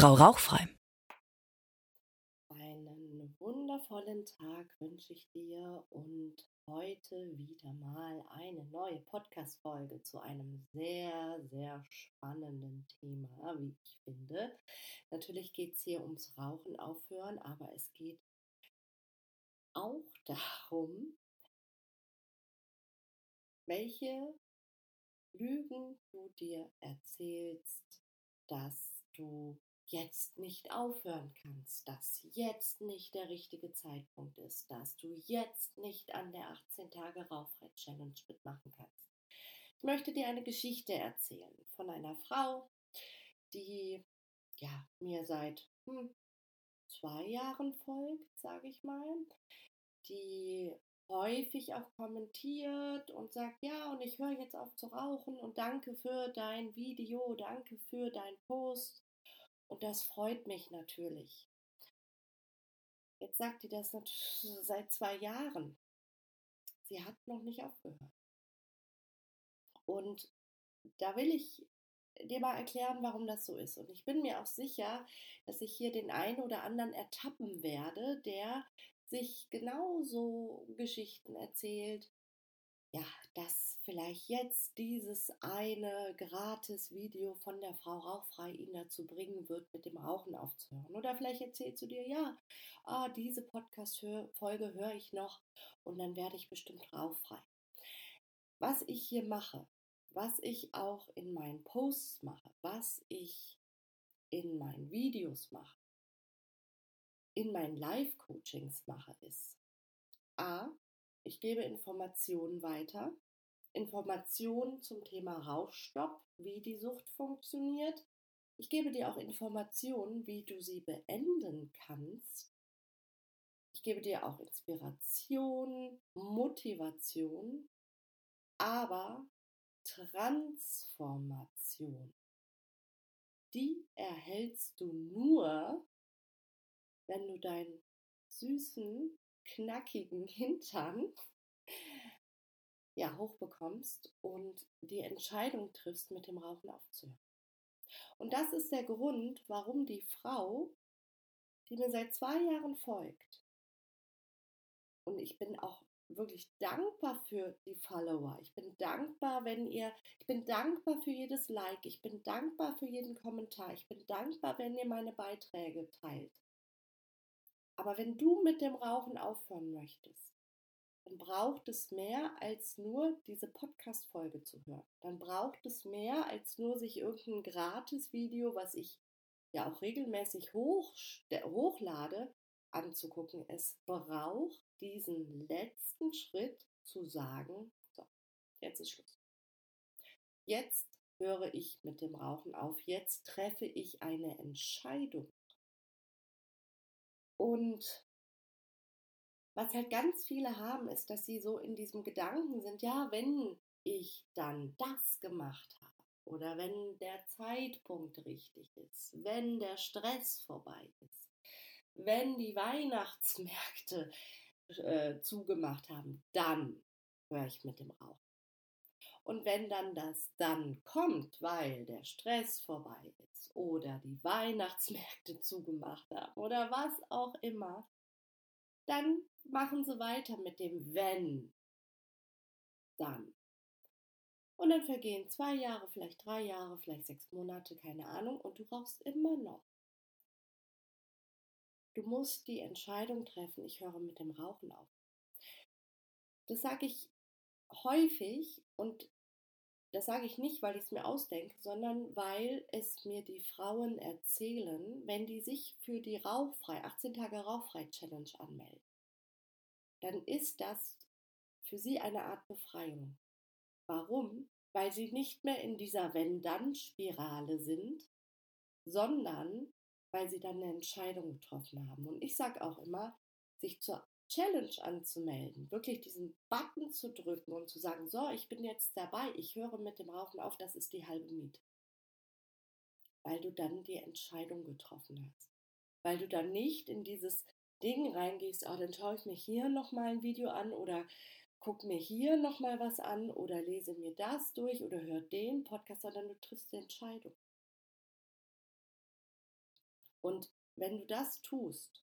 Frau Rauchfrei. Einen wundervollen Tag wünsche ich dir und heute wieder mal eine neue Podcast-Folge zu einem sehr, sehr spannenden Thema, wie ich finde. Natürlich geht es hier ums Rauchen aufhören, aber es geht auch darum, welche Lügen du dir erzählst, dass du jetzt nicht aufhören kannst, dass jetzt nicht der richtige Zeitpunkt ist, dass du jetzt nicht an der 18 Tage Rauchfrei Challenge mitmachen kannst. Ich möchte dir eine Geschichte erzählen von einer Frau, die ja mir seit hm, zwei Jahren folgt, sage ich mal, die häufig auch kommentiert und sagt, ja, und ich höre jetzt auf zu rauchen und danke für dein Video, danke für dein Post. Und das freut mich natürlich. Jetzt sagt die das seit zwei Jahren. Sie hat noch nicht aufgehört. Und da will ich dir mal erklären, warum das so ist. Und ich bin mir auch sicher, dass ich hier den einen oder anderen ertappen werde, der sich genauso Geschichten erzählt, ja, dass vielleicht jetzt dieses eine gratis Video von der Frau Rauchfrei ihn dazu bringen wird, mit dem Rauchen aufzuhören. Oder vielleicht erzählst du dir, ja, ah, diese Podcast-Folge höre ich noch und dann werde ich bestimmt rauchfrei. Was ich hier mache, was ich auch in meinen Posts mache, was ich in meinen Videos mache, in meinen Live-Coachings mache, ist A, ich gebe Informationen weiter. Informationen zum Thema Rauchstopp, wie die Sucht funktioniert. Ich gebe dir auch Informationen, wie du sie beenden kannst. Ich gebe dir auch Inspiration, Motivation, aber Transformation. Die erhältst du nur, wenn du deinen süßen knackigen Hintern ja, hochbekommst und die Entscheidung triffst, mit dem Rauchen aufzuhören. Und das ist der Grund, warum die Frau, die mir seit zwei Jahren folgt, und ich bin auch wirklich dankbar für die Follower. Ich bin dankbar, wenn ihr, ich bin dankbar für jedes Like, ich bin dankbar für jeden Kommentar, ich bin dankbar, wenn ihr meine Beiträge teilt. Aber wenn du mit dem Rauchen aufhören möchtest, dann braucht es mehr als nur diese Podcast-Folge zu hören. Dann braucht es mehr als nur sich irgendein Gratis-Video, was ich ja auch regelmäßig hoch, hochlade, anzugucken. Es braucht diesen letzten Schritt zu sagen, so, jetzt ist Schluss. Jetzt höre ich mit dem Rauchen auf. Jetzt treffe ich eine Entscheidung. Und was halt ganz viele haben, ist, dass sie so in diesem Gedanken sind, ja, wenn ich dann das gemacht habe oder wenn der Zeitpunkt richtig ist, wenn der Stress vorbei ist, wenn die Weihnachtsmärkte äh, zugemacht haben, dann höre ich mit dem Rauchen. Und wenn dann das dann kommt, weil der Stress vorbei ist oder die Weihnachtsmärkte zugemacht haben oder was auch immer, dann machen sie weiter mit dem wenn dann. Und dann vergehen zwei Jahre, vielleicht drei Jahre, vielleicht sechs Monate, keine Ahnung, und du rauchst immer noch. Du musst die Entscheidung treffen, ich höre mit dem Rauchen auf. Das sage ich häufig und das sage ich nicht, weil ich es mir ausdenke, sondern weil es mir die Frauen erzählen, wenn die sich für die Rauchfrei, 18 Tage Rauchfrei Challenge anmelden. Dann ist das für sie eine Art Befreiung. Warum? Weil sie nicht mehr in dieser Wenn-Dann-Spirale sind, sondern weil sie dann eine Entscheidung getroffen haben. Und ich sage auch immer, sich zur Challenge anzumelden, wirklich diesen Button zu drücken und zu sagen, so, ich bin jetzt dabei, ich höre mit dem Rauchen auf, das ist die halbe Miete. Weil du dann die Entscheidung getroffen hast. Weil du dann nicht in dieses Ding reingehst, oh, dann schaue ich mir hier nochmal ein Video an oder guck mir hier nochmal was an oder lese mir das durch oder hör den Podcast, sondern du triffst die Entscheidung. Und wenn du das tust,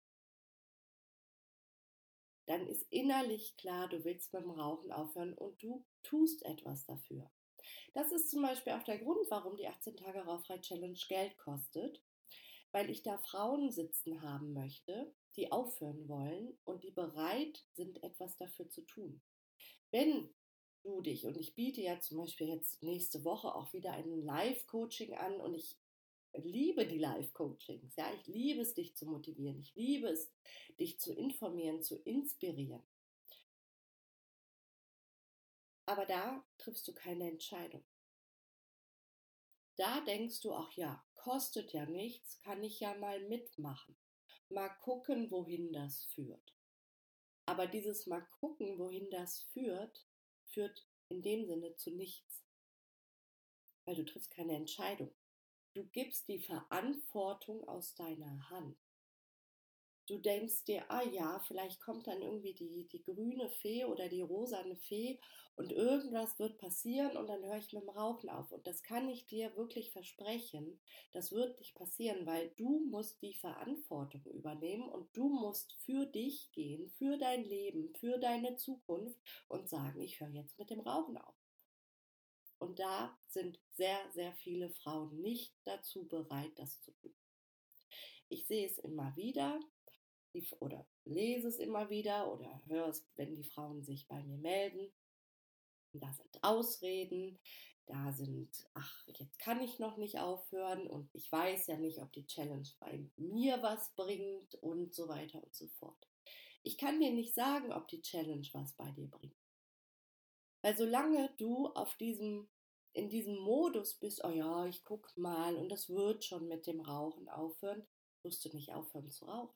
dann ist innerlich klar, du willst mit dem Rauchen aufhören und du tust etwas dafür. Das ist zum Beispiel auch der Grund, warum die 18 Tage Rauchfrei Challenge Geld kostet, weil ich da Frauen sitzen haben möchte, die aufhören wollen und die bereit sind, etwas dafür zu tun. Wenn du dich, und ich biete ja zum Beispiel jetzt nächste Woche auch wieder ein Live-Coaching an und ich liebe die Live-Coachings, ja, ich liebe es, dich zu motivieren, ich liebe es, dich zu informieren, zu inspirieren. Aber da triffst du keine Entscheidung. Da denkst du, ach ja, kostet ja nichts, kann ich ja mal mitmachen. Mal gucken, wohin das führt. Aber dieses Mal gucken, wohin das führt, führt in dem Sinne zu nichts. Weil du triffst keine Entscheidung. Du gibst die Verantwortung aus deiner Hand. Du denkst dir, ah ja, vielleicht kommt dann irgendwie die, die grüne Fee oder die rosane Fee und irgendwas wird passieren und dann höre ich mit dem Rauchen auf. Und das kann ich dir wirklich versprechen. Das wird nicht passieren, weil du musst die Verantwortung übernehmen und du musst für dich gehen, für dein Leben, für deine Zukunft und sagen, ich höre jetzt mit dem Rauchen auf. Und da sind sehr, sehr viele Frauen nicht dazu bereit, das zu tun. Ich sehe es immer wieder oder lese es immer wieder oder höre es, wenn die Frauen sich bei mir melden. Da sind Ausreden, da sind, ach, jetzt kann ich noch nicht aufhören und ich weiß ja nicht, ob die Challenge bei mir was bringt und so weiter und so fort. Ich kann dir nicht sagen, ob die Challenge was bei dir bringt. Weil solange du auf diesem, in diesem Modus bist, oh ja, ich guck mal und das wird schon mit dem Rauchen aufhören, wirst du nicht aufhören zu rauchen.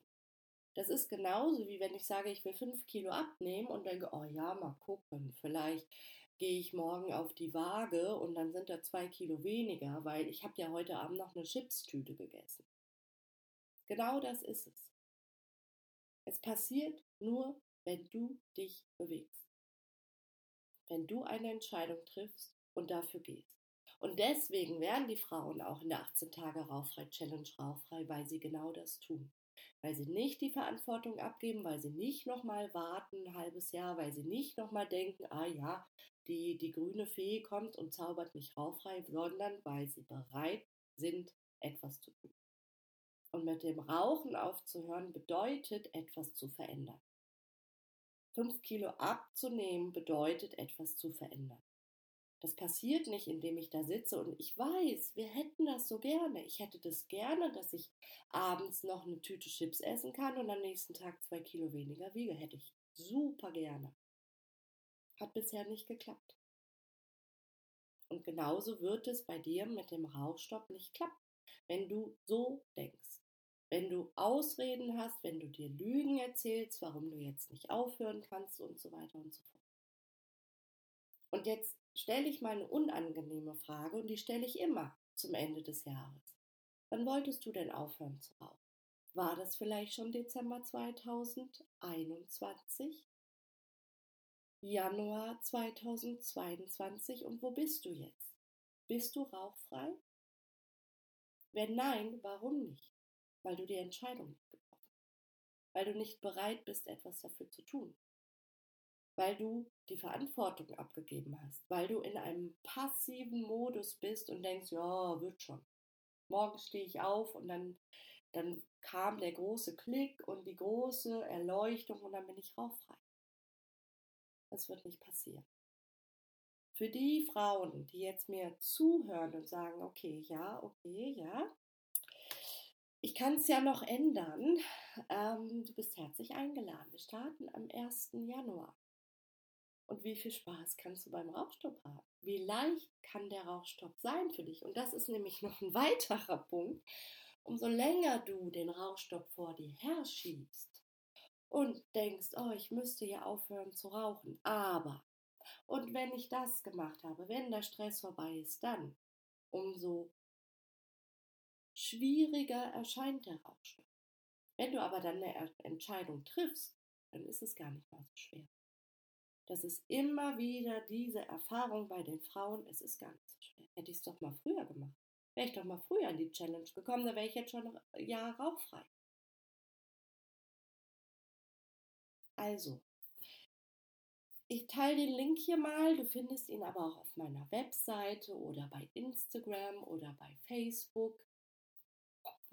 Das ist genauso wie wenn ich sage, ich will fünf Kilo abnehmen und denke, oh ja, mal gucken, vielleicht gehe ich morgen auf die Waage und dann sind da zwei Kilo weniger, weil ich habe ja heute Abend noch eine Chipstüte gegessen. Genau das ist es. Es passiert nur, wenn du dich bewegst wenn du eine Entscheidung triffst und dafür gehst. Und deswegen werden die Frauen auch in der 18 Tage Rauchfrei Challenge rauchfrei, weil sie genau das tun. Weil sie nicht die Verantwortung abgeben, weil sie nicht nochmal warten ein halbes Jahr, weil sie nicht nochmal denken, ah ja, die, die grüne Fee kommt und zaubert mich rauchfrei, sondern weil sie bereit sind, etwas zu tun. Und mit dem Rauchen aufzuhören bedeutet, etwas zu verändern. Fünf Kilo abzunehmen bedeutet, etwas zu verändern. Das passiert nicht, indem ich da sitze und ich weiß, wir hätten das so gerne. Ich hätte das gerne, dass ich abends noch eine Tüte Chips essen kann und am nächsten Tag zwei Kilo weniger wiege. Hätte ich super gerne. Hat bisher nicht geklappt. Und genauso wird es bei dir mit dem Rauchstopp nicht klappen, wenn du so denkst. Wenn du Ausreden hast, wenn du dir Lügen erzählst, warum du jetzt nicht aufhören kannst und so weiter und so fort. Und jetzt stelle ich mal eine unangenehme Frage und die stelle ich immer zum Ende des Jahres. Wann wolltest du denn aufhören zu rauchen? War das vielleicht schon Dezember 2021? Januar 2022 und wo bist du jetzt? Bist du rauchfrei? Wenn nein, warum nicht? Weil du die Entscheidung nicht getroffen hast, weil du nicht bereit bist, etwas dafür zu tun, weil du die Verantwortung abgegeben hast, weil du in einem passiven Modus bist und denkst, ja, wird schon. Morgen stehe ich auf und dann, dann kam der große Klick und die große Erleuchtung und dann bin ich rauchfrei. Das wird nicht passieren. Für die Frauen, die jetzt mir zuhören und sagen, okay, ja, okay, ja, ich kann es ja noch ändern. Ähm, du bist herzlich eingeladen. Wir starten am 1. Januar. Und wie viel Spaß kannst du beim Rauchstopp haben? Wie leicht kann der Rauchstopp sein für dich? Und das ist nämlich noch ein weiterer Punkt. Umso länger du den Rauchstopp vor dir herschiebst und denkst, oh, ich müsste ja aufhören zu rauchen, aber, und wenn ich das gemacht habe, wenn der Stress vorbei ist, dann umso schwieriger erscheint der Rauchstoff. Wenn du aber dann eine Entscheidung triffst, dann ist es gar nicht mal so schwer. Das ist immer wieder diese Erfahrung bei den Frauen, es ist gar nicht so schwer. Hätte ich es doch mal früher gemacht. Wäre ich doch mal früher in die Challenge gekommen, da wäre ich jetzt schon ein Jahr rauchfrei. Also, ich teile den Link hier mal. Du findest ihn aber auch auf meiner Webseite oder bei Instagram oder bei Facebook.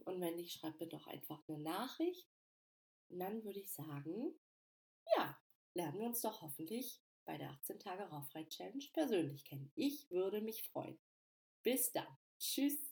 Und wenn nicht, schreib mir doch einfach eine Nachricht. Und dann würde ich sagen, ja, lernen wir uns doch hoffentlich bei der 18 Tage Rauchfrei Challenge persönlich kennen. Ich würde mich freuen. Bis dann. Tschüss.